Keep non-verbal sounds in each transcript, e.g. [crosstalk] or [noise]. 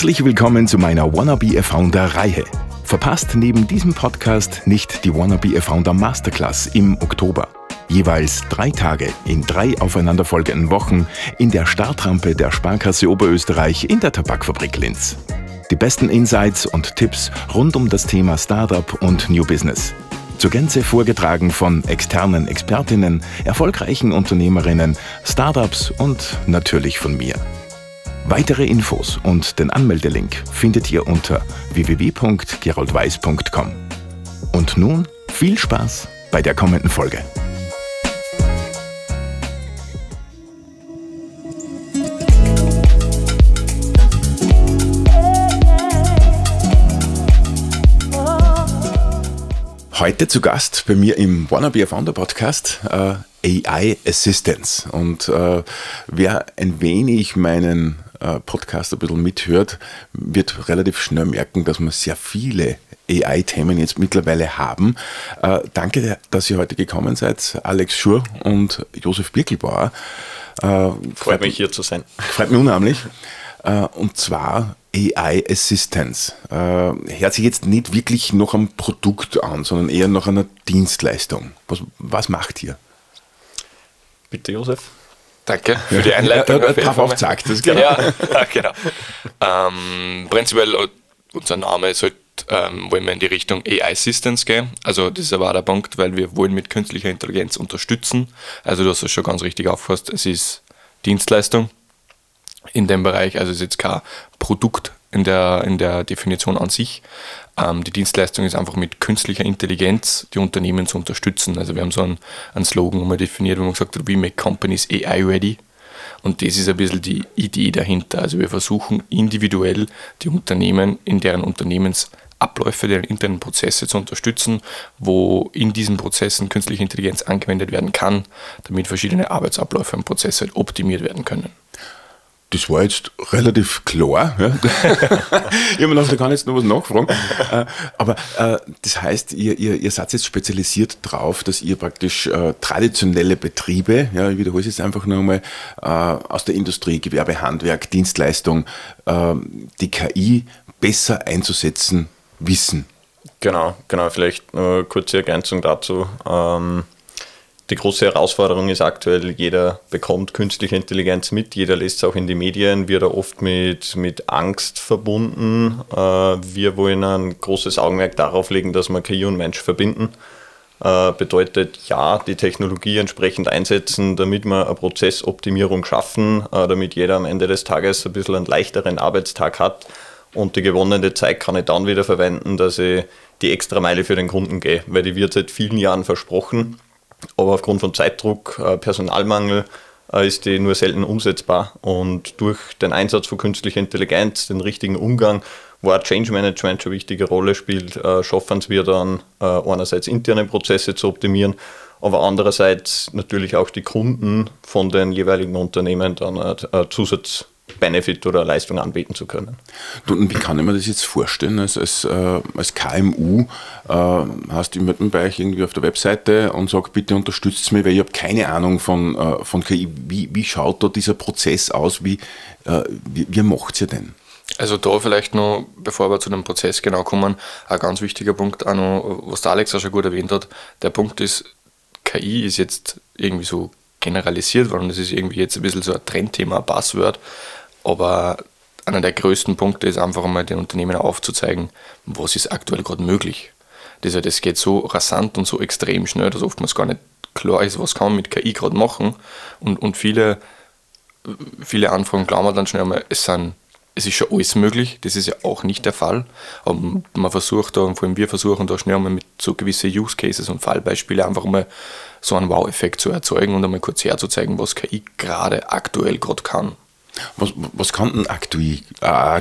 Herzlich willkommen zu meiner Wannabe a Founder Reihe. Verpasst neben diesem Podcast nicht die Wannabe a Founder Masterclass im Oktober. Jeweils drei Tage in drei aufeinanderfolgenden Wochen in der Startrampe der Sparkasse Oberösterreich in der Tabakfabrik Linz. Die besten Insights und Tipps rund um das Thema Startup und New Business. Zur Gänze vorgetragen von externen Expertinnen, erfolgreichen Unternehmerinnen, Startups und natürlich von mir. Weitere Infos und den Anmeldelink findet ihr unter www.geroldweiß.com. Und nun viel Spaß bei der kommenden Folge. Heute zu Gast bei mir im Wannabe Founder Podcast äh, AI Assistance. Und äh, wer ein wenig meinen Podcast ein bisschen mithört, wird relativ schnell merken, dass wir sehr viele AI-Themen jetzt mittlerweile haben. Äh, danke, dass ihr heute gekommen seid, Alex Schur und Josef Birkelbauer. Äh, freut, freut mich hier zu sein. Freut mich unheimlich. Äh, und zwar AI Assistance. Äh, hört sich jetzt nicht wirklich noch am Produkt an, sondern eher nach einer Dienstleistung. Was, was macht ihr? Bitte, Josef. Danke für die Einleitung. Ja, drauf aufgezeigt, das genau. Ja, genau. Ähm, prinzipiell, äh, unser Name ist halt, ähm, wollen wir in die Richtung AI Assistance gehen. Also, das ist aber der Punkt, weil wir wollen mit künstlicher Intelligenz unterstützen. Also, du hast es schon ganz richtig aufgefasst. Es ist Dienstleistung in dem Bereich. Also es ist jetzt kein Produkt in der, in der Definition an sich. Ähm, die Dienstleistung ist einfach mit künstlicher Intelligenz die Unternehmen zu unterstützen. Also wir haben so einen, einen Slogan mal definiert, wo man gesagt hat, we make companies AI ready. Und das ist ein bisschen die Idee dahinter. Also wir versuchen individuell die Unternehmen in deren Unternehmensabläufe, deren internen Prozesse zu unterstützen, wo in diesen Prozessen künstliche Intelligenz angewendet werden kann, damit verschiedene Arbeitsabläufe und Prozesse optimiert werden können das war jetzt relativ klar. Ja. ich habe mir gedacht, da kann ich jetzt noch was nachfragen. [laughs] Äh, aber äh, das heißt, ihr, ihr, ihr seid jetzt spezialisiert drauf, dass ihr praktisch äh, traditionelle Betriebe, ja, ich wiederhole es jetzt einfach nochmal, äh, aus der Industrie, Gewerbe, Handwerk, Dienstleistung, äh, die KI besser einzusetzen wissen. Genau, genau. Vielleicht eine kurze Ergänzung dazu. Ähm, die große Herausforderung ist aktuell, jeder bekommt künstliche Intelligenz mit, jeder lässt es auch in die Medien, wird er oft mit, mit Angst verbunden. Äh, wir wollen ein großes Augenmerk darauf legen, dass wir KI und Mensch verbinden. Äh, bedeutet ja, die Technologie entsprechend einsetzen, damit wir eine Prozessoptimierung schaffen, äh, damit jeder am Ende des Tages ein bisschen einen leichteren Arbeitstag hat und die gewonnene Zeit kann ich dann wieder verwenden, dass ich die extra Meile für den Kunden gehe, weil die wird seit vielen Jahren versprochen aber aufgrund von Zeitdruck, äh, Personalmangel äh, ist die nur selten umsetzbar. Und durch den Einsatz von künstlicher Intelligenz, den richtigen Umgang, wo auch Change Management schon eine wichtige Rolle spielt, äh, schaffen wir dann einerseits interne Prozesse zu optimieren, aber andererseits natürlich auch die Kunden von den jeweiligen Unternehmen dann Zusatz Benefit oder Leistung anbieten zu können. Und wie kann ich mir das jetzt vorstellen? Als, als, äh, als KMU äh, hast du jemanden bei euch irgendwie auf der Webseite und sagt, bitte unterstützt mich, weil ich habe keine Ahnung von, äh, von KI. Wie, wie schaut da dieser Prozess aus? Wie, äh, wie, wie macht ihr denn? Also da vielleicht noch, bevor wir zu dem Prozess genau kommen, ein ganz wichtiger Punkt, auch noch, was der Alex auch schon gut erwähnt hat. Der Punkt ist, KI ist jetzt irgendwie so generalisiert worden. Das ist irgendwie jetzt ein bisschen so ein Trendthema, ein Passwort. Aber einer der größten Punkte ist einfach einmal den Unternehmen aufzuzeigen, was ist aktuell gerade möglich. Das, das geht so rasant und so extrem schnell, dass oftmals gar nicht klar ist, was kann man mit KI gerade machen. Und, und viele, viele Anfragen glauben dann schnell einmal, es, sind, es ist schon alles möglich. Das ist ja auch nicht der Fall. Aber man versucht da, und vor allem wir versuchen da schnell einmal mit so gewissen Use Cases und Fallbeispielen einfach mal so einen Wow-Effekt zu erzeugen und einmal kurz herzuzeigen, was KI gerade aktuell gerade kann. Was, was kann denn Actui, äh,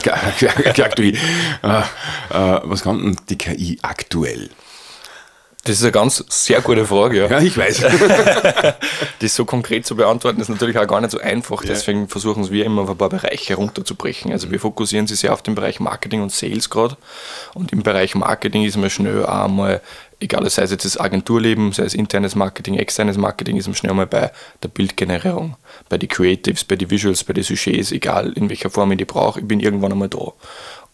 Actui äh, äh, was kann denn die KI aktuell? Das ist eine ganz sehr gute Frage, ja. Ja, ich weiß. [laughs] das so konkret zu beantworten, ist natürlich auch gar nicht so einfach. Ja. Deswegen versuchen wir immer auf ein paar Bereiche runterzubrechen. Also wir fokussieren sich sehr auf den Bereich Marketing und Sales gerade. Und im Bereich Marketing ist man schnell auch mal egal sei es jetzt das Agenturleben, sei es internes Marketing, externes Marketing, ist man schnell mal bei der Bildgenerierung, bei den Creatives, bei den Visuals, bei den Sujets, egal in welcher Form ich die brauche, ich bin irgendwann einmal da.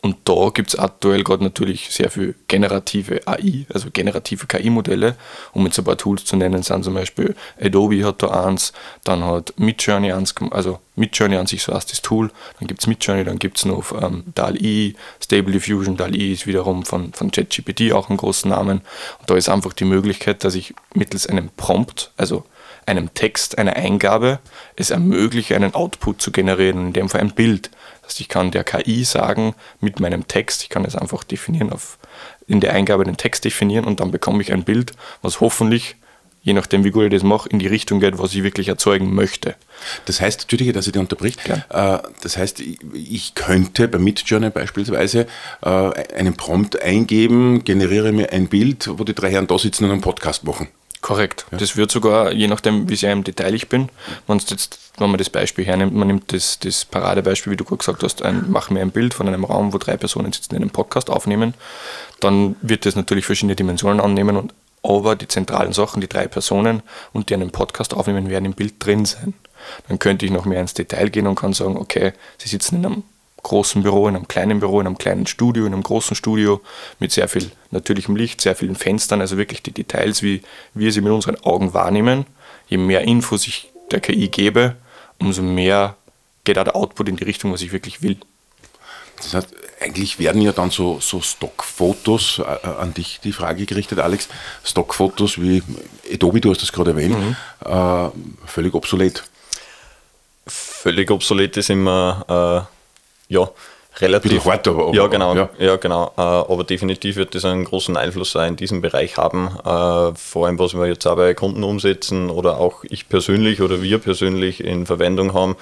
Und da gibt es aktuell gerade natürlich sehr viel generative AI, also generative KI-Modelle. Um jetzt ein paar Tools zu nennen, sind zum Beispiel Adobe hat da eins, dann hat Midjourney eins, also Midjourney an sich so erst das Tool, dann gibt es Midjourney, dann gibt es noch ähm, DAL-E, Stable Diffusion, DAL-E ist wiederum von, von ChatGPT auch einen großen Namen. Und da ist einfach die Möglichkeit, dass ich mittels einem Prompt, also einem Text, einer Eingabe, es ermögliche, einen Output zu generieren, in dem Fall ein Bild. Das ich kann der KI sagen, mit meinem Text, ich kann es einfach definieren, auf, in der Eingabe den Text definieren und dann bekomme ich ein Bild, was hoffentlich, je nachdem wie gut ich das mache, in die Richtung geht, was ich wirklich erzeugen möchte. Das heißt, Entschuldige, dass ich dich unterbricht. Ja. Äh, das heißt, ich könnte bei Midjourney beispielsweise äh, einen Prompt eingeben, generiere mir ein Bild, wo die drei Herren da sitzen und einen Podcast machen. Korrekt. Ja. Das wird sogar, je nachdem, wie sehr im Detail ich bin, wenn, jetzt, wenn man das Beispiel hernimmt, man nimmt das, das Paradebeispiel, wie du gerade gesagt hast, ein, mach mir ein Bild von einem Raum, wo drei Personen sitzen, in einem Podcast aufnehmen, dann wird das natürlich verschiedene Dimensionen annehmen und aber die zentralen Sachen, die drei Personen und die einen Podcast aufnehmen, werden im Bild drin sein. Dann könnte ich noch mehr ins Detail gehen und kann sagen, okay, sie sitzen in einem großen Büro, in einem kleinen Büro, in einem kleinen Studio, in einem großen Studio mit sehr viel natürlichem Licht, sehr vielen Fenstern, also wirklich die Details, wie wir sie mit unseren Augen wahrnehmen. Je mehr Infos ich der KI gebe, umso mehr geht auch der Output in die Richtung, was ich wirklich will. Das heißt, eigentlich werden ja dann so, so Stockfotos, äh, an dich die Frage gerichtet, Alex, Stockfotos wie Adobe, du hast das gerade erwähnt, mhm. äh, völlig obsolet. Völlig obsolet ist immer äh, ja, relativ. Bisschen hart, aber, ja, genau. Ja. ja genau. Äh, aber definitiv wird das einen großen Einfluss in diesem Bereich haben. Äh, vor allem, was wir jetzt auch bei Kunden umsetzen oder auch ich persönlich oder wir persönlich in Verwendung haben.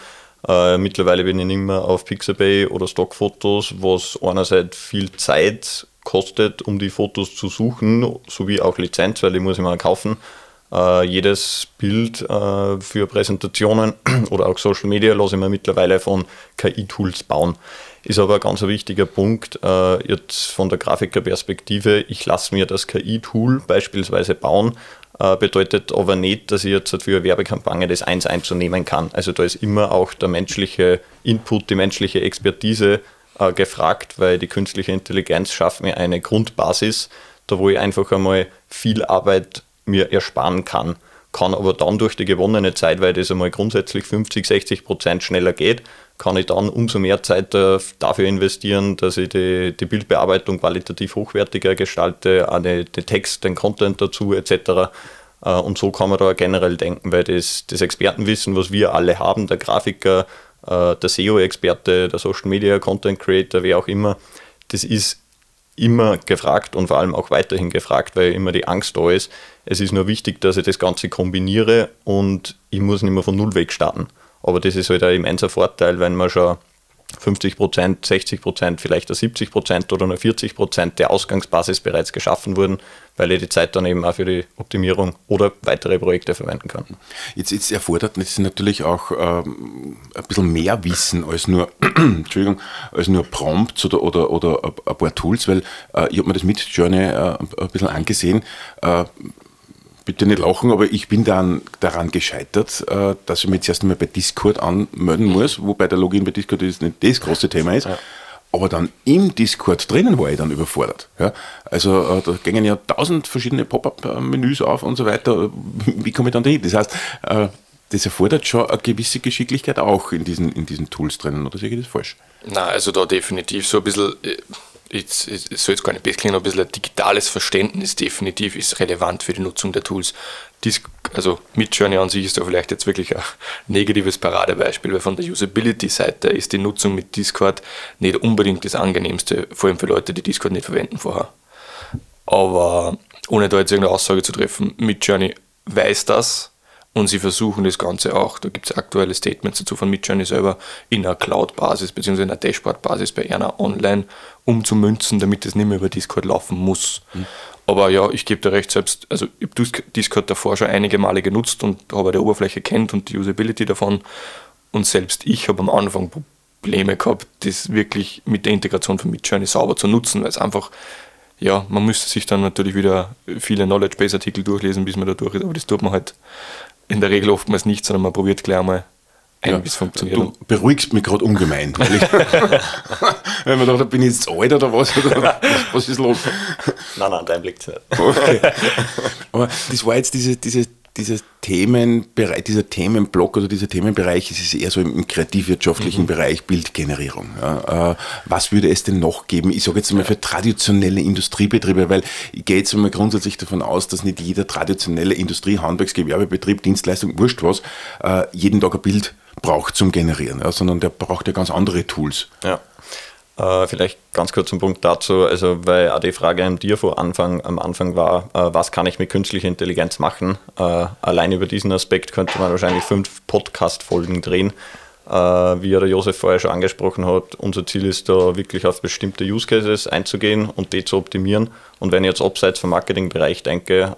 Äh, mittlerweile bin ich nicht mehr auf Pixabay oder Stockfotos, was einerseits viel Zeit kostet, um die Fotos zu suchen, sowie auch Lizenz, weil die muss ich mal kaufen. Uh, jedes Bild uh, für Präsentationen [clears throat] oder auch Social Media lasse ich mir mittlerweile von KI-Tools bauen. Ist aber ein ganz wichtiger Punkt, uh, jetzt von der Grafikerperspektive, ich lasse mir das KI-Tool beispielsweise bauen, bedeutet aber nicht, dass ich jetzt für eine Werbekampagne das eins einzunehmen kann. Also da ist immer auch der menschliche Input, die menschliche Expertise gefragt, weil die künstliche Intelligenz schafft mir eine Grundbasis, da wo ich einfach einmal viel Arbeit mir ersparen kann. Kann aber dann durch die gewonnene Zeit, weil das einmal grundsätzlich 50, 60 Prozent schneller geht, kann ich dann umso mehr Zeit dafür investieren, dass ich die, die Bildbearbeitung qualitativ hochwertiger gestalte, den Text, den Content dazu etc. Äh, und so kann man da generell denken, weil das, das Expertenwissen, was wir alle haben, der Grafiker, äh, der SEO-Experte, der Social Media Content Creator, wer auch immer, das ist immer gefragt und vor allem auch weiterhin gefragt, weil immer die Angst da ist. Es ist nur wichtig, dass ich das Ganze kombiniere und ich muss nicht mehr von Null weg starten. Aber das ist halt ein immenser Vorteil, wenn man schon 50 Prozent, 60 Prozent, vielleicht 70 Prozent oder nur 40 Prozent der Ausgangsbasis bereits geschaffen wurden, weil ich die Zeit dann eben auch für die Optimierung oder weitere Projekte verwenden kann. Jetzt, jetzt erfordert es natürlich auch ähm, ein bisschen mehr Wissen als nur, [clears throat] Entschuldigung, als nur Prompts oder, oder, oder ein paar Tools, weil äh, ich habe mir das mit Journey äh, ein bisschen angesehen. Äh, bitte nicht lachen, aber ich bin dann daran gescheitert, äh, dass ich mich jetzt erst einmal bei Discord anmelden muss, wobei der Login bei Discord ist nicht das große Thema ist. Aber dann im Discord drinnen war ich dann überfordert. Ja? Also äh, da gingen ja tausend verschiedene Pop-up-Menüs auf und so weiter. Wie komme ich dann dahin? Das heißt, äh, das erfordert schon eine gewisse Geschicklichkeit auch in diesen, in diesen Tools drinnen, oder sehe ich das falsch? Na, also da definitiv so ein bisschen jetzt, es soll jetzt gar nicht besser klingen, ein bisschen ein digitales Verständnis definitiv ist relevant für die Nutzung der Tools. Dies, also Midjourney an sich ist da vielleicht jetzt wirklich ein negatives Paradebeispiel, weil von der Usability-Seite ist die Nutzung mit Discord nicht unbedingt das angenehmste, vor allem für Leute, die Discord nicht verwenden vorher. Aber ohne da jetzt irgendeine Aussage zu treffen, Midjourney weiß das, und sie versuchen das Ganze auch, da gibt es aktuelle Statements dazu von Midjourney selber, in einer Cloud-Basis bzw. in einer Dashboard-Basis bei einer online umzumünzen, damit es nicht mehr über Discord laufen muss. Mhm. Aber ja, ich gebe dir recht, selbst, also ich habe Discord davor schon einige Male genutzt und habe die Oberfläche kennt und die Usability davon. Und selbst ich habe am Anfang Probleme gehabt, das wirklich mit der Integration von Midjourney sauber zu nutzen, weil es einfach ja, man müsste sich dann natürlich wieder viele Knowledge-Base-Artikel durchlesen, bis man da durch ist, aber das tut man halt in der Regel oftmals nicht, sondern man probiert gleich einmal ein, ja, wie es funktioniert. Du beruhigst mich gerade ungemein. Weil, ich, [laughs] weil man dachte, bin ich jetzt alt oder was? Oder was ist los? Nein, nein, dein Blick nicht. Okay. Aber das war jetzt diese, diese dieses Themenbereich, dieser Themenblock oder dieser Themenbereich, es ist eher so im kreativwirtschaftlichen mhm. Bereich Bildgenerierung. Ja. Äh, was würde es denn noch geben? Ich sage jetzt mal für traditionelle Industriebetriebe, weil ich gehe jetzt mal grundsätzlich davon aus, dass nicht jeder traditionelle Industrie-, Handwerksgewerbebetrieb, Dienstleistung, wurscht was, äh, jeden Tag ein Bild braucht zum Generieren, ja, sondern der braucht ja ganz andere Tools. Ja. Äh, vielleicht ganz kurz ein Punkt dazu, also weil auch die Frage an dir vor Anfang, am Anfang war, äh, was kann ich mit künstlicher Intelligenz machen? Äh, allein über diesen Aspekt könnte man wahrscheinlich fünf Podcast-Folgen drehen. Äh, wie der Josef vorher schon angesprochen hat, unser Ziel ist da wirklich auf bestimmte Use Cases einzugehen und die zu optimieren. Und wenn ich jetzt abseits vom Marketingbereich denke,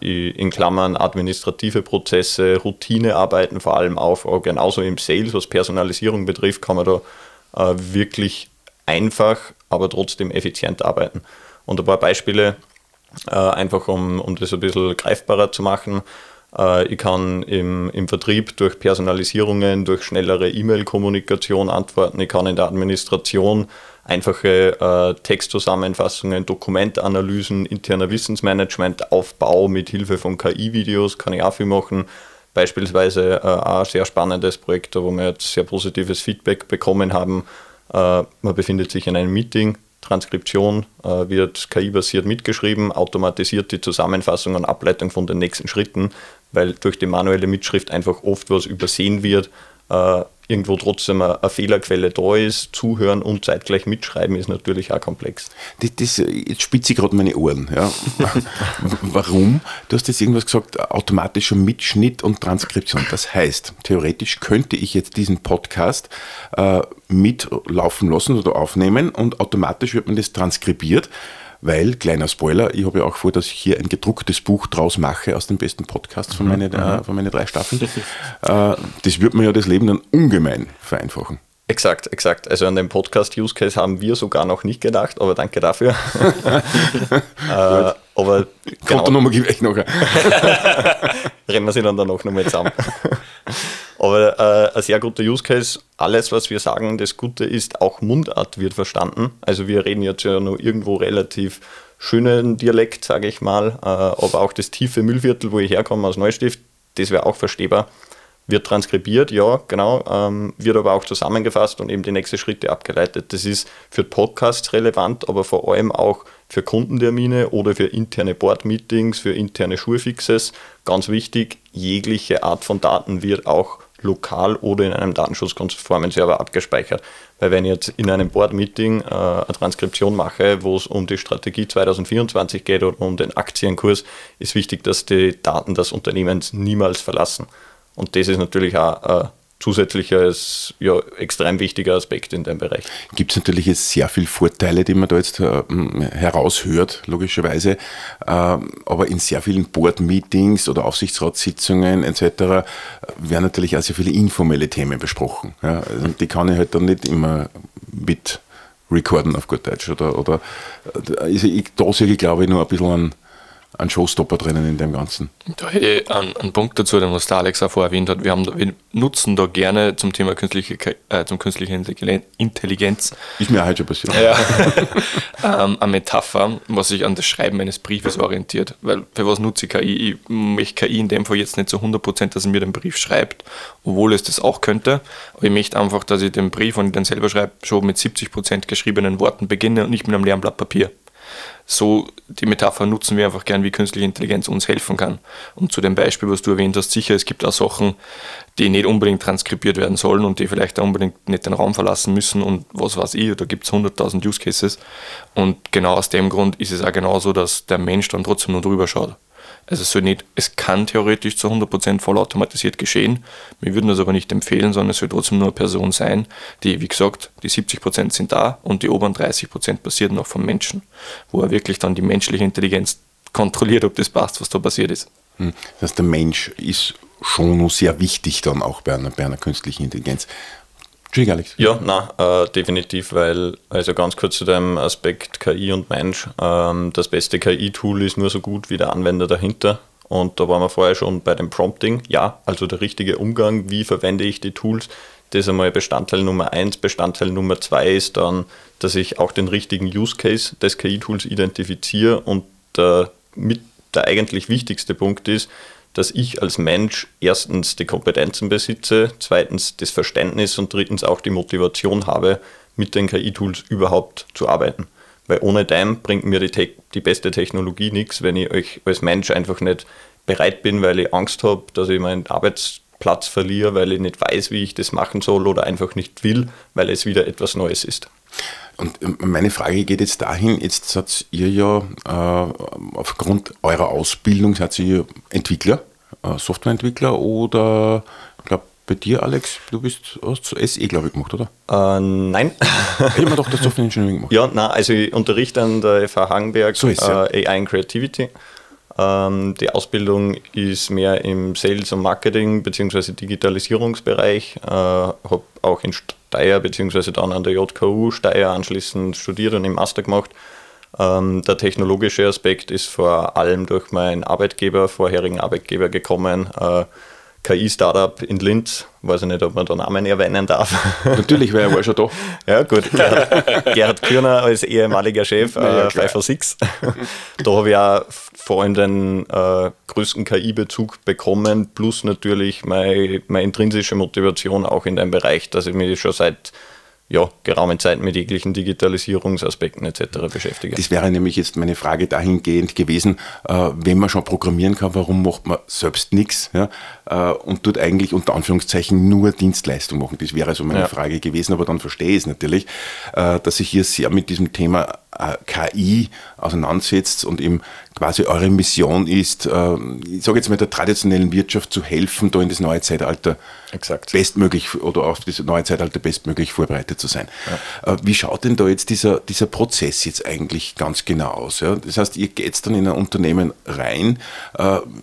äh, in Klammern administrative Prozesse, Routinearbeiten vor allem auf, genauso im Sales, was Personalisierung betrifft, kann man da äh, wirklich einfach, aber trotzdem effizient arbeiten. Und ein paar Beispiele, äh, einfach um, um das ein bisschen greifbarer zu machen. Äh, ich kann im, im Vertrieb durch Personalisierungen, durch schnellere E-Mail-Kommunikation antworten. Ich kann in der Administration einfache äh, Textzusammenfassungen, Dokumentanalysen, interner Wissensmanagement, Aufbau mit Hilfe von KI-Videos, kann ich auch viel machen. Beispielsweise äh, auch ein sehr spannendes Projekt, wo wir jetzt sehr positives Feedback bekommen haben, man befindet sich in einem Meeting, Transkription äh, wird KI-basiert mitgeschrieben, automatisiert die Zusammenfassung und Ableitung von den nächsten Schritten, weil durch die manuelle Mitschrift einfach oft was übersehen wird, äh, irgendwo trotzdem eine, Fehlerquelle da ist. Zuhören und zeitgleich mitschreiben ist natürlich auch komplex. Das, das, jetzt spitze ich gerade meine Ohren. Ja. [laughs] Warum? Du hast jetzt irgendwas gesagt, automatischer Mitschnitt und Transkription. Das heißt, theoretisch könnte ich jetzt diesen Podcast äh, mitlaufen lassen oder aufnehmen und automatisch wird man das transkribiert weil, kleiner Spoiler, ich habe ja auch vor, dass ich hier ein gedrucktes Buch draus mache aus den besten Podcasts von, mhm. meine, äh, mhm. von meinen drei Staffeln. äh, das wird mir ja das Leben dann ungemein vereinfachen. Exakt, exakt. Also an den Podcast-Use-Case haben wir sogar noch nicht gedacht, aber danke dafür. [laughs] äh, aber genau. Kontonummer gebe ich noch. [laughs] Rennen wir sie dann, dann noch mal zusammen. [laughs] aber äh, ein sehr guter Use-Case. Alles, was wir sagen, das Gute ist, auch Mundart wird verstanden. Also wir reden jetzt ja nur irgendwo relativ schönen Dialekt, sage ich mal, äh, aber auch das tiefe Müllviertel, wo ich herkomme aus Neustift, das wäre auch verstehbar wird transkribiert, ja, genau, ähm, wird aber auch zusammengefasst und eben die nächsten Schritte abgeleitet. Das ist für Podcasts relevant, aber vor allem auch für Kundentermine oder für interne Board-Meetings, für interne Schulfixes. Ganz wichtig, jegliche Art von Daten wird auch lokal oder in einem datenschutzkonformen Server abgespeichert. Weil wenn ich jetzt in einem Board-Meeting äh, eine Transkription mache, wo es um die Strategie 2024 geht oder um den Aktienkurs, ist wichtig, dass die Daten des Unternehmens niemals verlassen. Und das ist natürlich auch ein zusätzlicher, ja, extrem wichtiger Aspekt in dem Bereich. Gibt es natürlich jetzt sehr viele Vorteile, die man da jetzt äh, heraushört, logischerweise. Äh, aber in sehr vielen Board-Meetings oder Aufsichtsratssitzungen etc. werden natürlich auch sehr viele informelle Themen besprochen. Ja, also die kann ich halt dann nicht immer mit recorden auf gut Deutsch. Oder, oder also ich, da sehe ich, glaube ich, nur ein bisschen an ein Showstopper drinnen in dem Ganzen. Da hätte ich einen, einen Punkt dazu, den was der Alex auch vorher erwähnt hat. Wir, haben, wir nutzen da gerne zum Thema künstliche, äh, zum künstliche Intelligenz. Ist mir halt schon passiert. Ja, [laughs] ähm, eine Metapher, was sich an das Schreiben eines Briefes orientiert. Weil für was nutze ich KI? Ich möchte KI in dem Fall jetzt nicht zu 100%, dass er mir den Brief schreibt, obwohl es das auch könnte. Aber ich möchte einfach, dass ich den Brief, wenn ich den selber schreibe, schon mit 70% geschriebenen Worten beginne und nicht mit einem leeren Blatt Papier so die Metapher nutzen wir einfach gern, wie künstliche Intelligenz uns helfen kann. Und zu dem Beispiel, was du erwähnt hast, sicher, es gibt auch Sachen, die nicht unbedingt transkribiert werden sollen und die vielleicht auch unbedingt nicht den Raum verlassen müssen und was weiß ich, da gibt es 100.000 Use Cases. Und genau aus dem Grund ist es auch genauso, dass der Mensch dann trotzdem nur drüber schaut. Also es soll nicht, es kann theoretisch zu 100% vollautomatisiert geschehen. Wir würden das aber nicht empfehlen, sondern es soll trotzdem nur eine Person sein, die, wie gesagt, die 70% sind da und die oberen 30% passieren noch vom Menschen, wo er wirklich dann die menschliche Intelligenz kontrolliert, ob das passt, was da passiert ist. Hm. Das heißt, der Mensch ist schon sehr wichtig dann auch bei einer, bei einer künstlichen Intelligenz. Entschuldigung, Alex. Ja, nein, äh, definitiv, weil, also ganz kurz zu dem Aspekt KI und Mensch, ähm, das beste KI-Tool ist nur so gut wie der Anwender dahinter. Und da waren wir vorher schon bei dem Prompting. Ja, also der richtige Umgang, wie verwende ich die Tools, das ist einmal Bestandteil Nummer eins. Bestandteil Nummer zwei ist dann, dass ich auch den richtigen Use Case des KI-Tools identifiziere und äh, mit der eigentlich wichtigste Punkt ist, dass ich als Mensch erstens die Kompetenzen besitze, zweitens das Verständnis und drittens auch die Motivation habe, mit den KI-Tools überhaupt zu arbeiten. Weil ohne dem bringt mir die, die beste Technologie nichts, wenn ich euch als Mensch einfach nicht bereit bin, weil ich Angst habe, dass ich meinen Arbeitsplatz verliere, weil ich nicht weiß, wie ich das machen soll oder einfach nicht will, weil es wieder etwas Neues ist. Und ähm, meine Frage geht jetzt dahin, jetzt seid ihr ja äh, aufgrund eurer Ausbildung, seid ihr Entwickler, äh, Softwareentwickler oder, ich glaube, bei dir, Alex, du bist hast zu SE, glaube ich, gemacht, oder? Äh, nein. ich habe doch das Software Engineering gemacht. [laughs] Ja, nein, also ich unterrichte an der FH Hagenberg so ja. äh, AI and Creativity. Ähm, die Ausbildung ist mehr im Sales und Marketing bzw. Digitalisierungsbereich. Äh, habe auch in Steyr bzw. dann an der JKU Steyr anschließend studiert und im Master gemacht. Ähm, der technologische Aspekt ist vor allem durch meinen Arbeitgeber, vorherigen Arbeitgeber gekommen. Äh, KI-Startup in Linz. Weiß ich nicht, ob man da Namen erwähnen darf. [laughs] Natürlich, weil er war schon da. ja, gut. Gerhard, Gerhard Kürner als ehemaliger Chef, [laughs] äh, 546. [laughs] da habe ich auch vor allem den äh, größten KI-Bezug bekommen, plus natürlich meine, meine intrinsische Motivation auch in dem Bereich, dass ich mich schon seit ja, geraumen Zeit mit jeglichen Digitalisierungsaspekten etc. beschäftige. Das wäre nämlich jetzt meine Frage dahingehend gewesen, äh, wenn man schon programmieren kann, warum macht man selbst nichts ja, äh, und tut eigentlich unter Anführungszeichen nur Dienstleistung machen? Das wäre so meine ja. Frage gewesen, aber dann verstehe ich es natürlich, äh, dass sich hier sehr mit diesem Thema KI auseinandersetzt und eben quasi eure Mission ist, äh, ich sage jetzt mal der traditionellen Wirtschaft zu helfen, da in das neue Zeitalter Exakt. bestmöglich oder auf das neue Zeitalter bestmöglich vorbereitet zu sein. Ja. Äh, wie schaut denn da jetzt dieser, dieser Prozess jetzt eigentlich ganz genau aus? Ja? Das heißt, ihr geht dann in ein Unternehmen rein,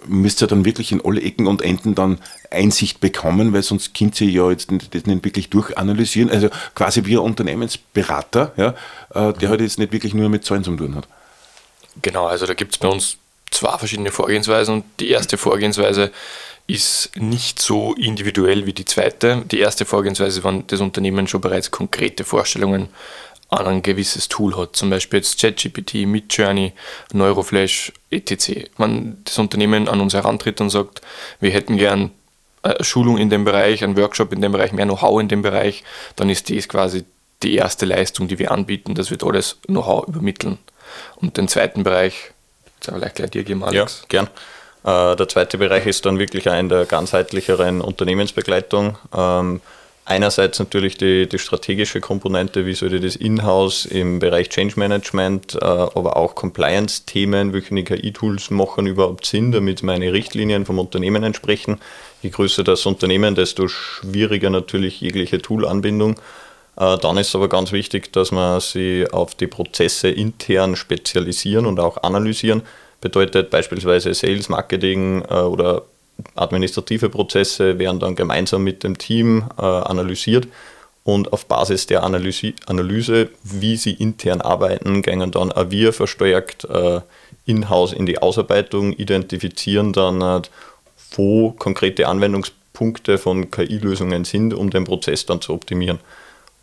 müsst ihr dann wirklich in alle Ecken und Enden dann Einsicht bekommen, weil sonst könnt ihr ja jetzt das nicht wirklich durchanalysieren. Also quasi wie ein Unternehmensberater, ja, äh, der halt jetzt nicht wirklich nur mit Zahlen zu tun hat. Genau, also da gibt es bei uns zwei verschiedene Vorgehensweisen und die erste Vorgehensweise ist nicht so individuell wie die zweite. Die erste Vorgehensweise, wenn das Unternehmen schon bereits konkrete Vorstellungen an ein gewisses Tool hat, zum Beispiel jetzt ChatGPT, Midjourney, Neuroflash, etc. Wenn das Unternehmen an uns herantritt und sagt, wir hätten gern eine Schulung in dem Bereich, ein Workshop in dem Bereich, mehr Know-how in dem Bereich, dann ist das quasi die erste Leistung, die wir anbieten, dass wir da das Know-how übermitteln. Und den zweiten Bereich, jetzt aber gleich dir geben, Alex. Ja, gern. Äh, der zweite Bereich ist dann wirklich ein der ganzheitlicheren Unternehmensbegleitung. Ähm, einerseits natürlich die, die, strategische Komponente, wie sollte das in-house im Bereich Change Management, äh, aber auch Compliance-Themen, welche KI-Tools machen überhaupt Sinn, damit meine Richtlinien vom Unternehmen entsprechen. Je größer das Unternehmen, desto schwieriger natürlich jegliche Tool-Anbindung. Äh, dann ist aber ganz wichtig, dass man sie auf die Prozesse intern spezialisieren und auch analysieren. Bedeutet beispielsweise Sales, Marketing äh, oder administrative Prozesse werden dann gemeinsam mit dem Team äh, analysiert und auf Basis der Analyse, wie sie intern arbeiten, gehen dann auch wir verstärkt in-house in die Ausarbeitung, identifizieren dann, wo konkrete Anwendungspunkte von KI-Lösungen sind, um den Prozess dann zu optimieren.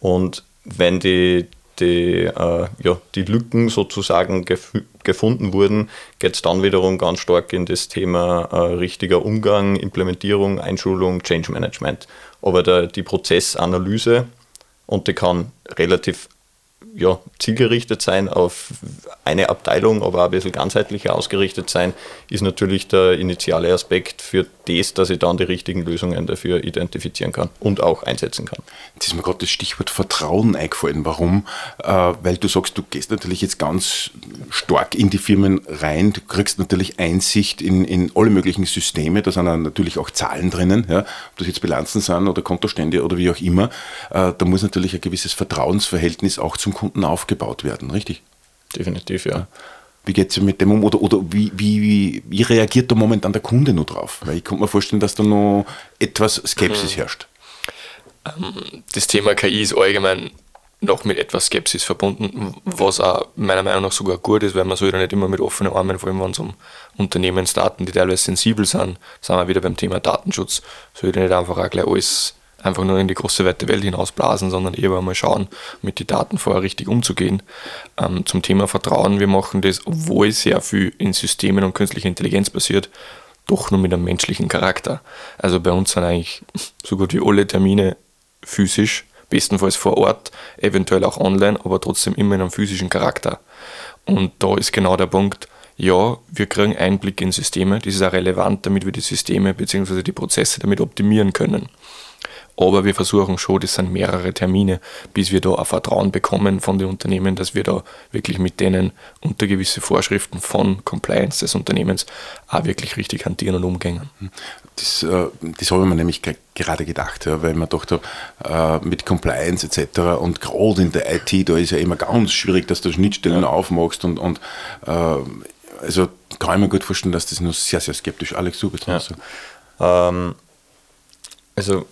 Und wenn die, die, äh, ja, die Lücken sozusagen gef gefunden wurden, geht es dann wiederum ganz stark in das Thema äh, richtiger Umgang, Implementierung, Einschulung, Change Management. Aber der, die Prozessanalyse, und die kann relativ ja, zielgerichtet sein auf eine Abteilung, aber auch ein bisschen ganzheitlicher ausgerichtet sein, ist natürlich der initiale Aspekt für das, dass ich dann die richtigen Lösungen dafür identifizieren kann und auch einsetzen kann. Jetzt ist mir gerade das Stichwort Vertrauen eingefallen. Warum? Äh, weil du sagst, du gehst natürlich jetzt ganz stark in die Firmen rein, du kriegst natürlich Einsicht in, in alle möglichen Systeme, da sind natürlich auch Zahlen drinnen, ja, ob das jetzt Bilanzen sind oder Kontostände oder wie auch immer. Äh, da muss natürlich ein gewisses Vertrauensverhältnis auch zum Kunden aufgebaut werden, richtig? Definitiv, ja. Wie geht es mit dem um? Oder, oder wie, wie, wie reagiert da momentan der Kunde nur drauf? Weil ich kann mir vorstellen, dass da noch etwas Skepsis mhm. herrscht. Ähm, das Thema KI ist allgemein noch mit etwas Skepsis verbunden, was auch meiner Meinung nach sogar gut ist, weil man sollte nicht immer mit offenen Armen, vor allem wenn es um Unternehmensdaten, die teilweise sensibel sind, sind wir wieder beim Thema Datenschutz, sollte nicht einfach auch gleich alles einfach nur in die große weite Welt hinausblasen, sondern eher mal schauen, mit den Daten vorher richtig umzugehen. Ähm, zum Thema Vertrauen, wir machen das, obwohl sehr viel in Systemen und künstlicher Intelligenz passiert, doch nur mit einem menschlichen Charakter. Also bei uns sind eigentlich so gut wie alle Termine physisch, bestenfalls vor Ort, eventuell auch online, aber trotzdem immer in einem physischen Charakter. Und da ist genau der Punkt, ja, wir kriegen Einblick in Systeme, das ist auch relevant, damit wir die Systeme bzw. die Prozesse damit optimieren können. Aber wir versuchen schon, das sind mehrere Termine, bis wir da ein Vertrauen bekommen von den Unternehmen, dass wir da wirklich mit denen unter gewisse Vorschriften von Compliance des Unternehmens auch wirklich richtig hantieren und umgehen. Das, äh, das habe ich mir nämlich gerade gedacht, ja, weil man dachte, äh, mit Compliance etc. und gerade in der IT, da ist ja immer ganz schwierig, dass du Schnittstellen ja. aufmachst und, und äh, also kann ich mir gut vorstellen, dass das nur sehr, sehr skeptisch. Alex, du bist ja. so. Ähm, also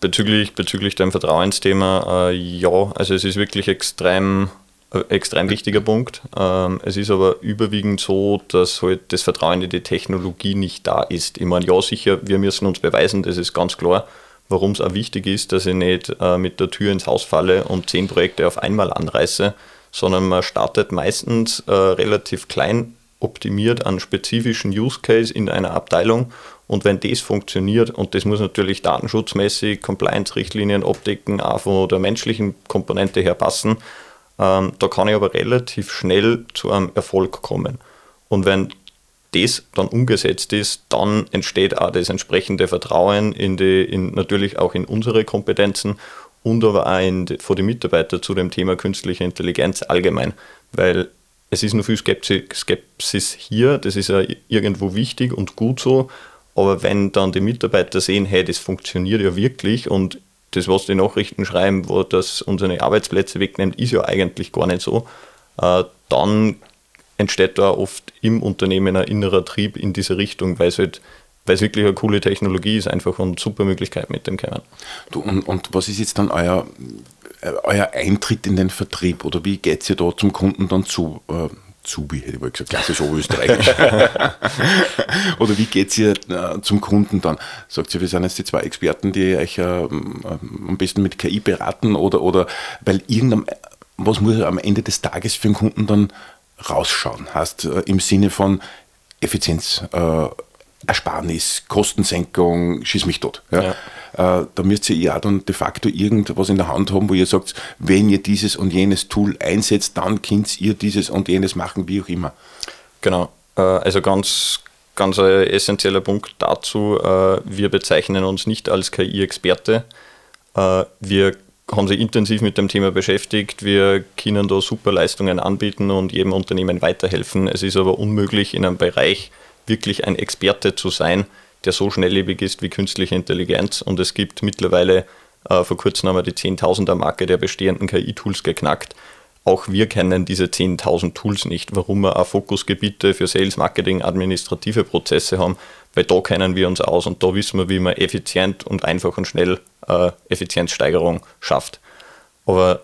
bezüglich, bezüglich deinem Vertrauensthema, äh, ja, also es ist wirklich extrem, äh, extrem wichtiger Punkt. Ähm, es ist aber überwiegend so, dass halt das Vertrauen in die Technologie nicht da ist. Ich meine, ja sicher, wir müssen uns beweisen, das ist ganz klar, warum es auch wichtig ist, dass ich nicht äh, mit der Tür ins Haus falle und zehn Projekte auf einmal anreiße, sondern man startet meistens äh, relativ klein optimiert an spezifischen Use Case in einer Abteilung und wenn das funktioniert, und das muss natürlich datenschutzmäßig, Compliance-Richtlinien, Optiken, auch von der menschlichen Komponente her passen, ähm, da kann ich aber relativ schnell zu einem Erfolg kommen. Und wenn das dann umgesetzt ist, dann entsteht auch das entsprechende Vertrauen in die, in, natürlich auch in unsere Kompetenzen und aber auch in die, vor die Mitarbeiter zu dem Thema künstliche Intelligenz allgemein. Weil es ist nur viel Skepsis hier, das ist ja irgendwo wichtig und gut so, aber wenn dann die Mitarbeiter sehen, hey, das funktioniert ja wirklich und das, was die Nachrichten schreiben, wo das unsere Arbeitsplätze wegnimmt, ist ja eigentlich gar nicht so, äh, dann entsteht da oft im Unternehmen ein innerer Trieb in diese Richtung, weil es halt weil es wirklich eine coole Technologie ist, einfach und super Möglichkeit mit dem kommen. Du, und, und was ist jetzt dann euer, äh, euer Eintritt in den Vertrieb oder wie geht es ihr da zum Kunden dann zu? Zubi, hätte ich mal gesagt, klassisch Oberösterreichisch. [laughs] Oder wie geht es ihr äh, zum Kunden dann? Sagt ihr, wir sind jetzt die zwei Experten, die euch äh, am besten mit KI beraten oder, oder weil irgendein, was muss am Ende des Tages für den Kunden dann rausschauen? Heißt äh, im Sinne von Effizienz, Ersparnis, Kostensenkung, schieß mich tot. Ja? ja. Äh, da müsst ihr ja dann de facto irgendwas in der Hand haben, wo ihr sagt, wenn ihr dieses und jenes Tool einsetzt, dann könnt ihr dieses und jenes machen, wie auch immer. Genau. Äh, also ganz, ganz ein essentieller Punkt dazu, äh, wir bezeichnen uns nicht als KI-Experte. Wir haben sich intensiv mit dem Thema beschäftigt. Wir können da super Leistungen anbieten und jedem Unternehmen weiterhelfen. Es ist aber unmöglich, in einem Bereich wirklich ein Experte zu sein, der so schnelllebig ist wie künstliche Intelligenz. Und es gibt mittlerweile, äh, vor kurzem haben wir die 10.000er Marke der bestehenden KI-Tools geknackt. Auch wir kennen diese 10.000 Tools nicht, warum wir auch Fokusgebiete für Sales, Marketing, administrative Prozesse haben, weil da kennen wir uns aus und da wissen wir, wie man effizient und einfach und schnell äh, Effizienzsteigerung schafft. Aber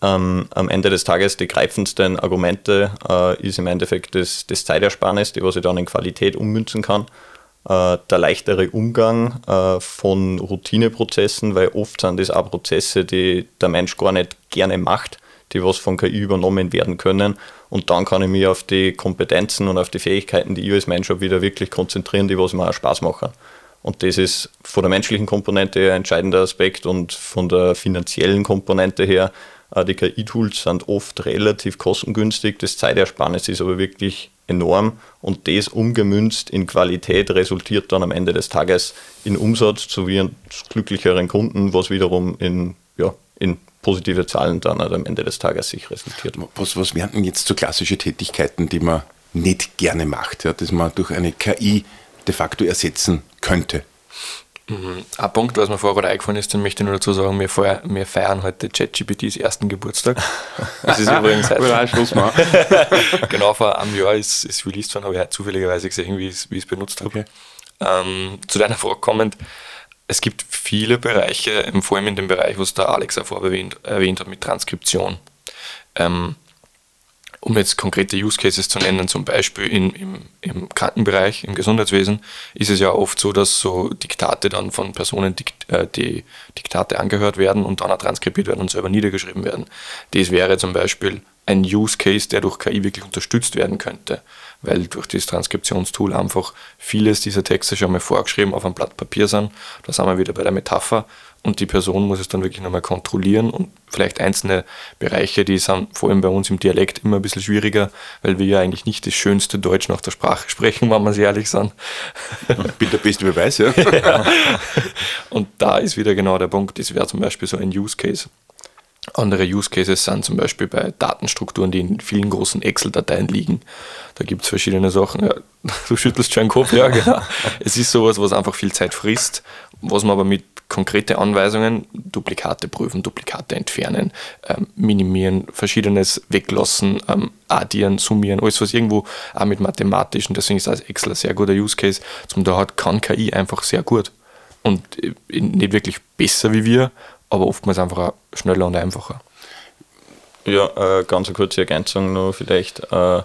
ähm, am Ende des Tages die greifendsten Argumente äh, ist im Endeffekt das, das Zeitersparnis, die was ich dann in Qualität ummünzen kann der leichtere Umgang äh, von Routineprozessen, weil oft sind das auch Prozesse, die der Mensch gar nicht gerne macht, die was von KI übernommen werden können. Und dann kann ich mich auf die Kompetenzen und auf die Fähigkeiten, die ich als Mensch habe, wieder wirklich konzentrieren, die was mir auch Spaß machen. Und das ist von der menschlichen Komponente her ein entscheidender Aspekt und von der finanziellen Komponente her, äh, die KI-Tools sind oft relativ kostengünstig, das Zeitersparnis ist aber wirklich enorm und das umgemünzt in Qualität resultiert dann am Ende des Tages in Umsatz sowie in glücklicheren Kunden, was wiederum in, ja, in positive Zahlen dann am Ende des Tages sich resultiert. Was, was wären denn jetzt so klassische Tätigkeiten, die man nicht gerne macht, ja, dass man durch eine KI de facto ersetzen könnte? Mhm. Ein Punkt, was mir vorher eingefallen ist, den möchte ich nur dazu sagen, wir, feiern, wir feiern heute ChatGPTs ersten Geburtstag. Das ist [laughs] übrigens heute. [laughs] Schluss machen. [laughs] genau vor einem Jahr ist es released worden, habe ich heute zufälligerweise gesehen, wie ich es benutzt habe. Okay. Ähm, zu deiner Frage kommend, es gibt viele Bereiche, vor allem in dem Bereich, was der Alex auch vorher erwähnt, erwähnt hat, mit Transkription. Ähm, um jetzt konkrete Use Cases zu nennen, zum Beispiel in, im, im Krankenbereich, im Gesundheitswesen, ist es ja oft so, dass so Diktate dann von Personen, die, äh, die Diktate angehört werden und dann auch transkribiert werden und selber niedergeschrieben werden. Das wäre zum Beispiel ein Use Case, der durch KI wirklich unterstützt werden könnte, weil durch das Transkriptionstool einfach vieles dieser Texte schon mal vorgeschrieben auf einem Blatt Papier sind. Da sind wir wieder bei der Metapher und die Person muss es dann wirklich nochmal kontrollieren und vielleicht einzelne Bereiche, die sind vor allem bei uns im Dialekt immer ein bisschen schwieriger, weil wir ja eigentlich nicht das schönste Deutsch nach der Sprache sprechen, wenn wir sehr ehrlich sind. Ich bin der beste Beweis, ja. [laughs] Und da ist wieder genau der Punkt, das wäre zum Beispiel so ein Use Case. Andere Use Cases sind zum Beispiel bei Datenstrukturen, die in vielen großen Excel-Dateien liegen. Da gibt es verschiedene Sachen. Ja, [laughs] du schüttelst schon den Kopf, ja, genau. [laughs] Es ist sowas, was einfach viel Zeit frisst, was man aber mit konkrete Anweisungen, Duplikate prüfen, Duplikate entfernen, ähm, minimieren, verschiedenes weglassen, ähm, addieren, summieren, alles was irgendwo auch mit mathematischen, deswegen ist das Excel ein sehr guter Use Case, zum da hat kann KI einfach sehr gut und äh, nicht wirklich besser wie wir, aber oftmals einfach schneller und einfacher. Ja, äh, ganz eine kurze Ergänzung noch vielleicht. Äh,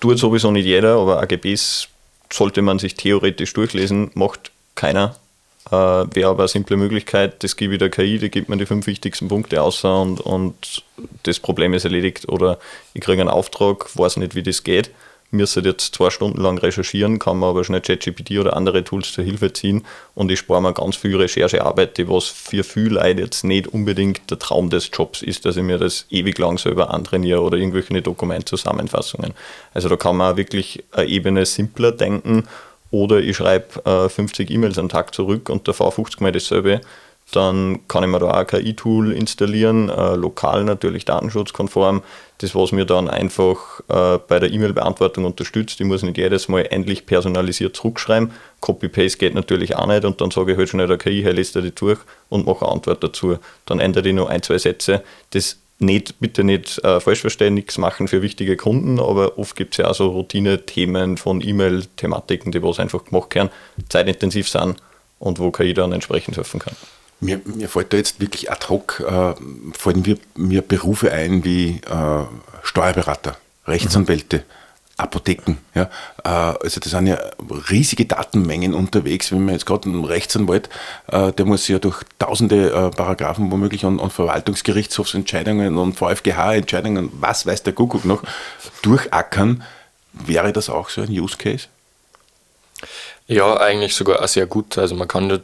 tut sowieso nicht jeder, aber AGBs sollte man sich theoretisch durchlesen, macht keiner. Äh, Wäre aber eine simple Möglichkeit, das gebe ich der KI, die gibt mir die fünf wichtigsten Punkte außer und, und das Problem ist erledigt. Oder ich kriege einen Auftrag, weiß nicht, wie das geht müsste jetzt zwei Stunden lang recherchieren, kann man aber schnell ChatGPT oder andere Tools zur Hilfe ziehen. Und ich spare mir ganz viel Recherchearbeit, die was für viele Leute jetzt nicht unbedingt der Traum des Jobs ist, dass ich mir das ewig lang selber antrainiere oder irgendwelche Dokumentzusammenfassungen. Also da kann man wirklich eine Ebene simpler denken. Oder ich schreibe äh, 50 E-Mails am Tag zurück und davor 50 Mal dasselbe dann kann ich mir da auch ein KI-Tool installieren, äh, lokal natürlich datenschutzkonform, das was mir dann einfach äh, bei der E-Mail-Beantwortung unterstützt. Ich muss nicht jedes Mal endlich personalisiert zurückschreiben. Copy-Paste geht natürlich auch nicht und dann sage ich halt schnell der KI, hey, lest die durch und mache eine Antwort dazu. Dann ändere ich nur ein, zwei Sätze. Das nicht, bitte nicht äh, falsch verstehen, nichts machen für wichtige Kunden, aber oft gibt es ja auch so Routine-Themen von E-Mail-Thematiken, die was einfach gemacht werden, zeitintensiv sind und wo KI dann entsprechend helfen kann. Mir, mir fällt da jetzt wirklich ad hoc, äh, fallen mir, mir Berufe ein wie äh, Steuerberater, Rechtsanwälte, mhm. Apotheken. Ja? Äh, also das sind ja riesige Datenmengen unterwegs. Wenn man jetzt gerade einen Rechtsanwalt, äh, der muss ja durch tausende äh, Paragraphen womöglich und, und Verwaltungsgerichtshofsentscheidungen und VfGH-Entscheidungen, was weiß der Kuckuck noch, durchackern. Wäre das auch so ein Use Case? Ja, eigentlich sogar sehr gut. Also man kann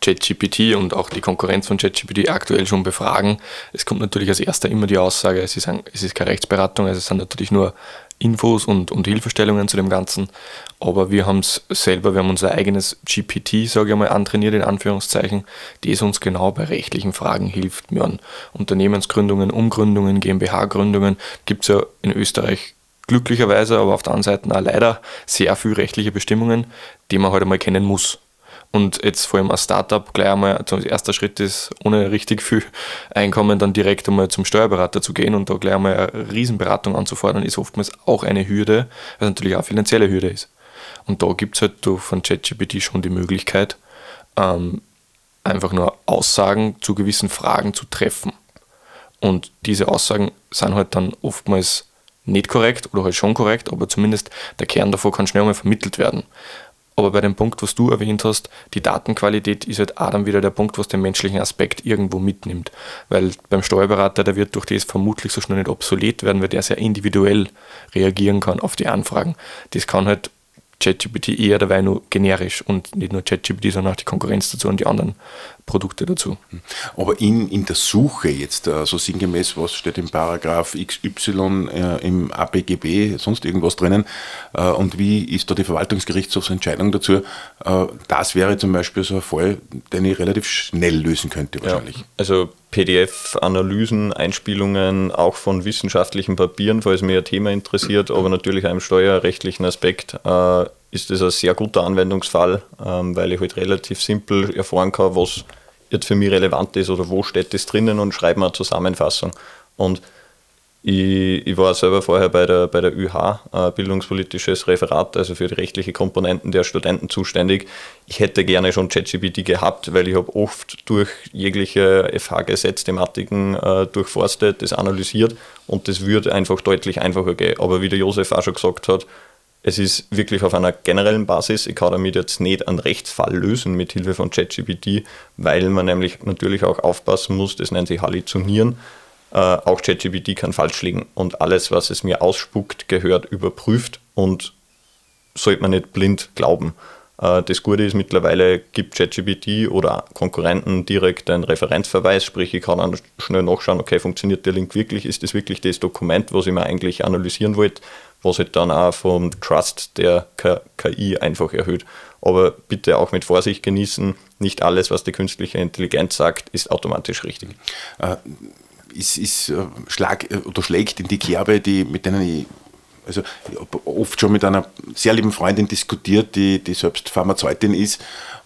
ChatGPT und auch die Konkurrenz von ChatGPT aktuell schon befragen. Es kommt natürlich als erster immer die Aussage, es ist, ein, es ist keine Rechtsberatung, also es sind natürlich nur Infos und, und Hilfestellungen zu dem Ganzen. Aber wir haben es selber, wir haben unser eigenes GPT, sage ich mal, antrainiert, in Anführungszeichen, das uns genau bei rechtlichen Fragen hilft. Wir haben Unternehmensgründungen, Umgründungen, GmbH-Gründungen, gibt es ja in Österreich glücklicherweise, aber auf der anderen Seite auch leider sehr viele rechtliche Bestimmungen, die man heute halt mal kennen muss. Und jetzt vor allem als Startup gleich einmal, also erster Schritt ist, ohne richtig viel Einkommen dann direkt einmal zum Steuerberater zu gehen und da gleich einmal eine Riesenberatung anzufordern, ist oftmals auch eine Hürde, was natürlich auch eine finanzielle Hürde ist. Und da gibt es halt von ChatGPT schon die Möglichkeit, ähm, einfach nur Aussagen zu gewissen Fragen zu treffen. Und diese Aussagen sind halt dann oftmals nicht korrekt oder halt schon korrekt, aber zumindest der Kern davon kann schnell mal vermittelt werden. Aber bei dem Punkt, was du erwähnt hast, die Datenqualität ist halt auch dann wieder der Punkt, was den menschlichen Aspekt irgendwo mitnimmt. Weil beim Steuerberater, der wird durch das vermutlich so schnell nicht obsolet werden, weil der sehr individuell reagieren kann auf die Anfragen. Das kann halt ChatGPT eher dabei nur generisch und nicht nur ChatGPT, sondern auch die Konkurrenz dazu und die anderen Produkte dazu. Aber in, in der Suche jetzt, äh, so sinngemäß, was steht im Paragraph XY äh, im ABGB, sonst irgendwas drinnen, äh, und wie ist da die Verwaltungsgerichtshofsentscheidung dazu, äh, das wäre zum Beispiel so ein Fall, den ich relativ schnell lösen könnte wahrscheinlich. Ja, also PDF-Analysen, Einspielungen auch von wissenschaftlichen Papieren, falls mich ein Thema interessiert, aber natürlich einem steuerrechtlichen Aspekt äh, ist das ein sehr guter Anwendungsfall, ähm, weil ich halt relativ simpel erfahren kann, was jetzt für mich relevant ist oder wo steht das drinnen und schreibe mir eine Zusammenfassung. Und Ich, ich, war selber vorher bei der, bei der ÜH, äh, bildungspolitisches Referat, also für die rechtliche Komponenten der Studenten zuständig. Ich hätte gerne schon ChatGPT gehabt, weil ich habe oft durch jegliche FH-Gesetzthematiken äh, durchforstet, das analysiert und das würde einfach deutlich einfacher gehen. Aber wie der Josef auch schon gesagt hat, es ist wirklich auf einer generellen Basis. Ich kann damit jetzt nicht einen Rechtsfall lösen mit Hilfe von ChatGPT, weil man nämlich natürlich auch aufpassen muss, das nennt sich Halluzinieren äh, auch ChatGPT kann falsch liegen und alles, was es mir ausspuckt, gehört überprüft und sollte man nicht blind glauben. Äh, das Gute ist, mittlerweile gibt ChatGPT oder Konkurrenten direkt einen Referenzverweis, sprich ich kann dann schnell nachschauen, okay, funktioniert der Link wirklich, ist das wirklich das Dokument, was ich mir eigentlich analysieren wollte, was halt dann auch vom Trust der KI einfach erhöht. Aber bitte auch mit Vorsicht genießen, nicht alles, was die künstliche Intelligenz sagt, ist automatisch richtig. Äh, ist, ist äh, Schlag äh, oder schlägt in die Kerbe, die, mit denen ich also oft schon mit einer sehr lieben Freundin diskutiert, die, die selbst Pharmazeutin ist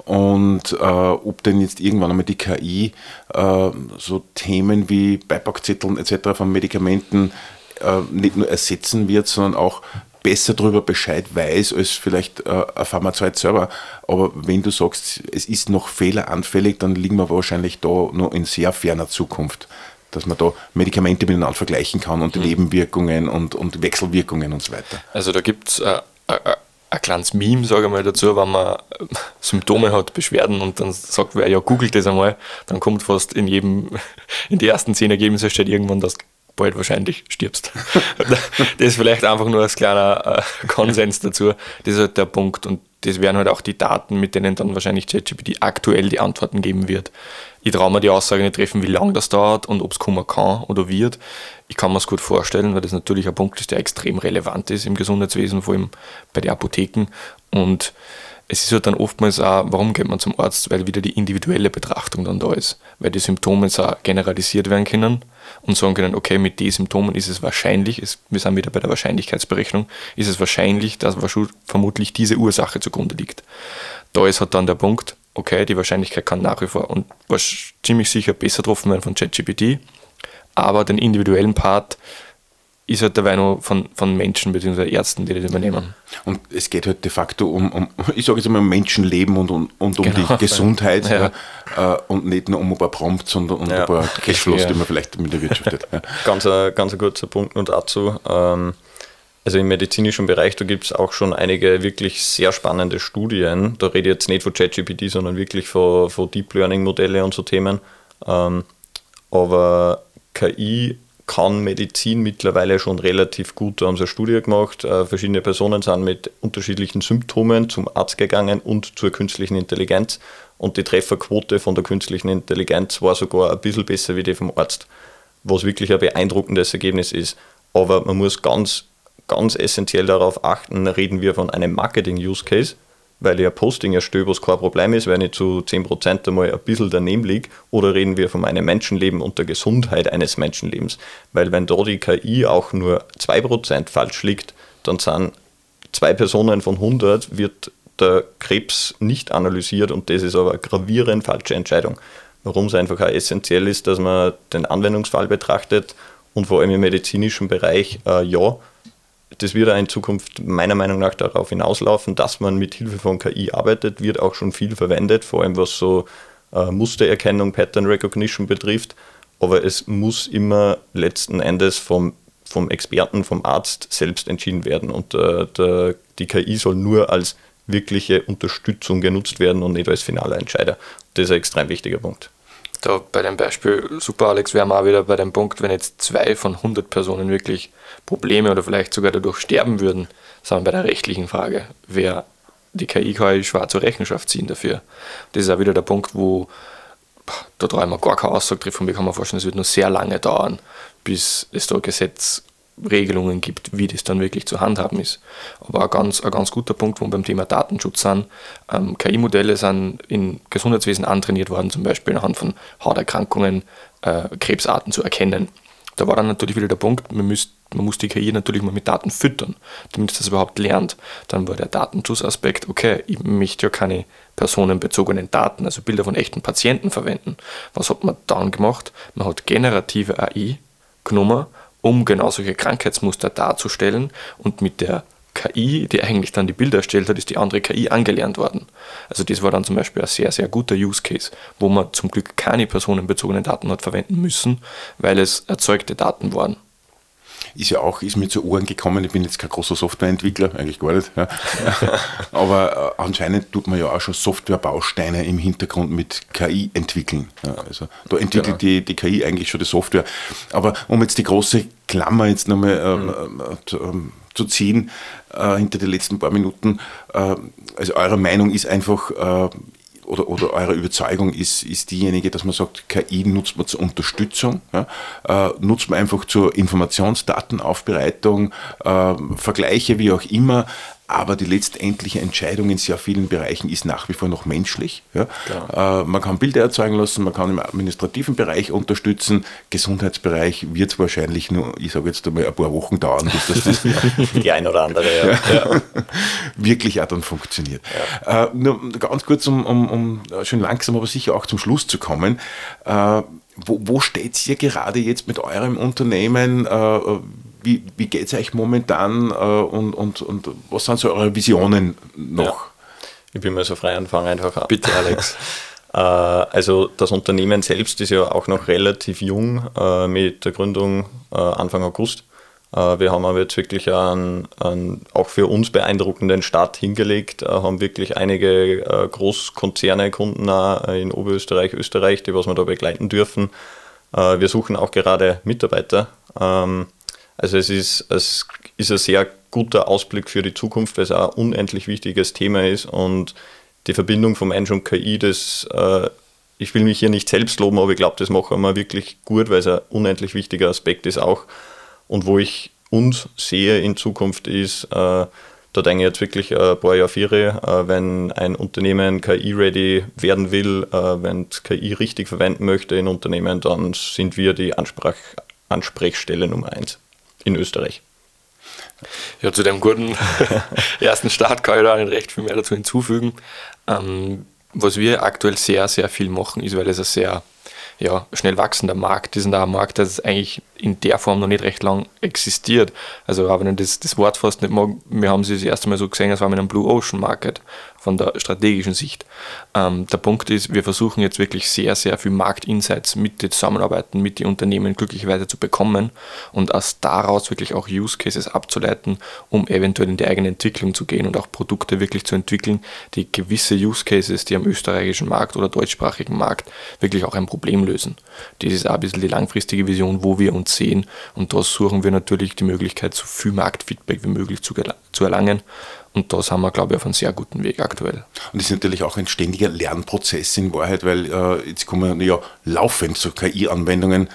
und äh, ob denn jetzt irgendwann einmal die KI äh, so Themen wie Beipackzetteln etc. von Medikamenten äh, nicht nur ersetzen wird, sondern auch besser darüber Bescheid weiß als vielleicht äh, ein Pharmazeut selber. Aber wenn du sagst, es ist noch fehleranfällig, dann liegen wir wahrscheinlich da noch in sehr ferner Zukunft dass man da Medikamente miteinander vergleichen kann und die mhm. Nebenwirkungen und, und Wechselwirkungen und so weiter. Also da gibt es äh, äh, äh, ein kleines Meme, sage ich mal dazu, wenn man Symptome hat, Beschwerden und dann sagt wer, ja, googelt das einmal, dann kommt fast in jedem, [laughs] in die ersten zehn Ergebnisse steht irgendwann, dass bald wahrscheinlich stirbst. [laughs] das ist vielleicht einfach nur als kleiner Konsens dazu. Das ist halt der Punkt und das wären halt auch die Daten, mit denen dann wahrscheinlich ChatGPT aktuell die Antworten geben wird. Ich traue mir die Aussage nicht treffen, wie lange das dauert und ob es kommen kann oder wird. Ich kann mir es gut vorstellen, weil das natürlich ein Punkt ist, der extrem relevant ist im Gesundheitswesen, vor allem bei den Apotheken. Und es ist halt dann oftmals auch, warum geht man zum Arzt? Weil wieder die individuelle Betrachtung dann da ist. Weil die Symptome auch generalisiert werden können und sagen können, okay, mit den Symptomen ist es wahrscheinlich, es, wir sind wieder bei der Wahrscheinlichkeitsberechnung, ist es wahrscheinlich, dass vermutlich diese Ursache zugrunde liegt. Da ist halt dann der Punkt, okay, die Wahrscheinlichkeit kann nach wie vor und war ziemlich sicher besser getroffen werden von ChatGPT, aber den individuellen Part ist halt dabei noch von, von Menschen bzw. Ärzten, die das übernehmen. Und es geht halt de facto um, um [laughs] ich sage jetzt mal, um Menschenleben und, und, und um genau. die Gesundheit [laughs] ja. Ja, äh, und nicht nur um ein paar Prompts und, und ja. ein paar Cashflows, die man vielleicht mit der Wirtschaft hat. Ganz, ein, ganz ein kurzer Punkt nur dazu. Ähm, also im medizinischen Bereich, da gibt es auch schon einige wirklich sehr spannende Studien. Da rede ich jetzt nicht von ChatGPT, sondern wirklich von, von Deep Learning Modelle und so Themen. Ähm, aber KI kann Medizin mittlerweile schon relativ gut. Da haben sie eine Studie gemacht. Äh, verschiedene Personen sind mit unterschiedlichen Symptomen zum Arzt gegangen und zur künstlichen Intelligenz. Und die Trefferquote von der künstlichen Intelligenz war sogar ein bisschen besser wie die vom Arzt. Was wirklich ein beeindruckendes Ergebnis ist. Aber man muss ganz ganz essentiell darauf achten, reden wir von einem Marketing-Use-Case, weil ein Posting erstelle, was kein Problem ist, wenn ich zu 10% einmal ein bisschen daneben liege, oder reden wir von einem Menschenleben und der Gesundheit eines Menschenlebens. Weil wenn da die KI auch nur 2% falsch liegt, dann sind zwei Personen von 100, wird der Krebs nicht analysiert und das ist aber eine gravierend falsche Entscheidung. Warum es einfach auch essentiell ist, dass man den Anwendungsfall betrachtet und vor allem im medizinischen Bereich, äh, ja, das wird in Zukunft meiner Meinung nach darauf hinauslaufen, dass man mit Hilfe von KI arbeitet, wird auch schon viel verwendet, vor allem was so äh, Mustererkennung, Pattern Recognition betrifft. Aber es muss immer letzten Endes vom, vom Experten, vom Arzt selbst entschieden werden. Und äh, der, die KI soll nur als wirkliche Unterstützung genutzt werden und nicht als finaler Entscheider. Das ist ein extrem wichtiger Punkt da bei dem Beispiel, super Alex, wir auch wieder bei dem Punkt, wenn jetzt zwei von 100 Personen wirklich Probleme oder vielleicht sogar dadurch sterben würden, wir bei der rechtlichen Frage. Wer die KI kann ich zur Rechenschaft ziehen dafür. Das ist auch wieder der Punkt, wo da trauen wir gar keine Aussage treffen. Ich kann mir vorstellen, es wird noch sehr lange dauern, bis es da Gesetz Regelungen gibt, wie das dann wirklich zu handhaben ist. Aber ein ganz, ein ganz guter Punkt, wo wir beim Thema Datenschutz sind, ähm, KI-Modelle sind im Gesundheitswesen antrainiert worden, zum Beispiel anhand von Hauterkrankungen, äh, Krebsarten zu erkennen. Da war dann natürlich wieder der Punkt, man, müsst, man muss die KI natürlich mal mit Daten füttern, damit es das überhaupt lernt. Dann war der Datenschutzaspekt, okay, ich möchte ja keine personenbezogenen Daten, also Bilder von echten Patienten verwenden. Was hat man dann gemacht? Man hat generative AI genommen um genau solche Krankheitsmuster darzustellen und mit der KI, die eigentlich dann die Bilder erstellt hat, ist die andere KI angelernt worden. Also das war dann zum Beispiel ein sehr, sehr guter Use Case, wo man zum Glück keine personenbezogenen Daten hat verwenden müssen, weil es erzeugte Daten waren ist ja auch, ist mir zu Ohren gekommen, ich bin jetzt kein großer Softwareentwickler, eigentlich gar nicht, ja. [laughs] aber äh, anscheinend tut man ja auch schon Softwarebausteine im Hintergrund mit KI entwickeln. Ja. Also da entwickelt genau. die, die KI eigentlich schon die Software. Aber um jetzt die große Klammer jetzt nochmal ähm, mhm. äh, ähm, zu ziehen, äh, hinter die letzten paar Minuten, äh, also eure Meinung ist einfach, äh, oder, oder eure Überzeugung ist, ist diejenige, dass man sagt, KI nutzt man zur Unterstützung, ja, äh, nutzt man einfach zur Informationsdatenaufbereitung, äh, Vergleiche, wie auch immer, aber die letztendliche Entscheidung in sehr vielen Bereichen ist nach wie vor noch menschlich. Ja. Äh, man kann Bilder erzeugen lassen, man kann im administrativen Bereich unterstützen, Gesundheitsbereich wird es wahrscheinlich nur, ich sage jetzt einmal, ein paar Wochen dauern, bis das, das [laughs] die ein oder andere ja. Ja, wirklich auch dann funktioniert. Äh, nur ganz kurz, um, um, um schon langsam, aber sicher auch zum Schluss zu kommen. Äh, wo, wo steht ihr gerade jetzt mit eurem Unternehmen? Wie, wie geht es euch momentan äh, und, und, und was sind so eure Visionen noch? Ja. Ich bin mal so frei anfangen einfach. Bitte, Alex. [laughs] Äh, also das Unternehmen selbst ist ja auch noch relativ jung äh, mit der Gründung äh, Anfang August. Wir haben aber jetzt wirklich einen, einen auch für uns beeindruckenden Start hingelegt, haben wirklich einige Großkonzerne, Kunden in Oberösterreich, Österreich, die was wir da begleiten dürfen. Wir suchen auch gerade Mitarbeiter. Ähm, also es ist, es ist ein sehr guter Ausblick für die Zukunft, weil es auch ein unendlich wichtiges Thema ist und die Verbindung vom Mensch und KI, das, äh, ich will mich hier nicht selbst loben, aber ich glaube, das machen wir wirklich gut, weil es ein unendlich wichtiger Aspekt ist auch. Und wo ich uns sehe in Zukunft ist, äh, da denke ich jetzt wirklich ein paar Jahre äh, wenn ein Unternehmen KI-ready werden will, äh, wenn es KI richtig verwenden möchte in Unternehmen, dann sind wir die Ansprach Ansprechstelle Nummer eins in Österreich. Ja, zu dem guten [laughs] ersten Start kann ich da nicht recht viel mehr dazu hinzufügen. Ähm, was wir aktuell sehr, sehr viel machen, ist, weil es ein sehr ja, schnell wachsender Markt ist und auch ein Markt, der eigentlich in der Form noch nicht recht lang existiert. Also auch wenn ich das, das Wort fast nicht mag, wir haben sie das erste Mal so gesehen, als war mit einem Blue Ocean Market von der strategischen Sicht. Ähm, der Punkt ist, wir versuchen jetzt wirklich sehr, sehr viel Marktinsights mit den Zusammenarbeiten, mit den Unternehmen glücklicherweise zu bekommen und aus daraus wirklich auch Use Cases abzuleiten, um eventuell in die eigene Entwicklung zu gehen und auch Produkte wirklich zu entwickeln, die gewisse Use Cases, die am österreichischen Markt oder deutschsprachigen Markt wirklich auch ein Problem lösen. Das ist auch ein bisschen die langfristige Vision, wo wir uns sehen und da suchen wir natürlich die Möglichkeit, so viel Marktfeedback wie möglich zu, zu erlangen und da sind wir, glaube ich, auf einem sehr guten Weg aktuell. Und das ist natürlich auch ein ständiger Lernprozess in Wahrheit, weil äh, jetzt kommen ja laufend so KI-Anwendungen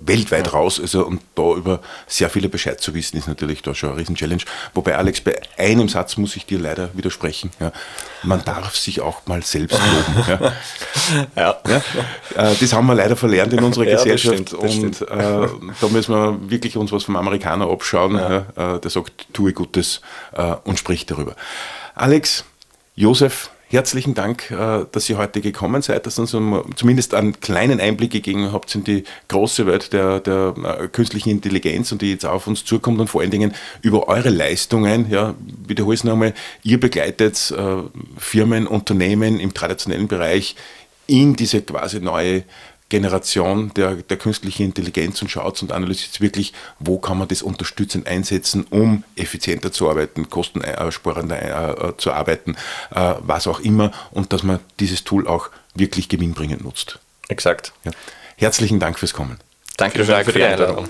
weltweit raus. Also, und da über sehr viele Bescheid zu wissen, ist natürlich da schon eine Riesen-Challenge. Wobei, Alex, bei einem Satz muss ich dir leider widersprechen. Ja. Man darf sich auch mal selbst loben. Ja. [laughs] ja. Äh, das haben wir leider verlernt in unserer [laughs] Gesellschaft. Das stimmt, das und äh, da müssen wir wirklich uns was vom Amerikaner abschauen. Äh, der sagt, tue Gutes äh, und sprich darüber. Alex, Josef, Herzlichen Dank, äh, dass ihr heute gekommen seid, dass ihr uns zumindest einen kleinen Einblick gegeben habt in die große Welt der, der äh, künstlichen Intelligenz und die jetzt auf uns zukommt und vor allen Dingen über eure Leistungen. Ja, wiederhole es nochmal, ihr begleitet äh, Firmen, Unternehmen im traditionellen Bereich in diese quasi neue Generation der, der künstlichen Intelligenz und schaut und analysiert wirklich, wo kann man das unterstützend einsetzen, um effizienter zu arbeiten, kostensparender äh, äh, zu arbeiten, äh, was auch immer, und dass man dieses Tool auch wirklich gewinnbringend nutzt. Exakt. Ja. Herzlichen Dank fürs Kommen. Danke für die Einladung.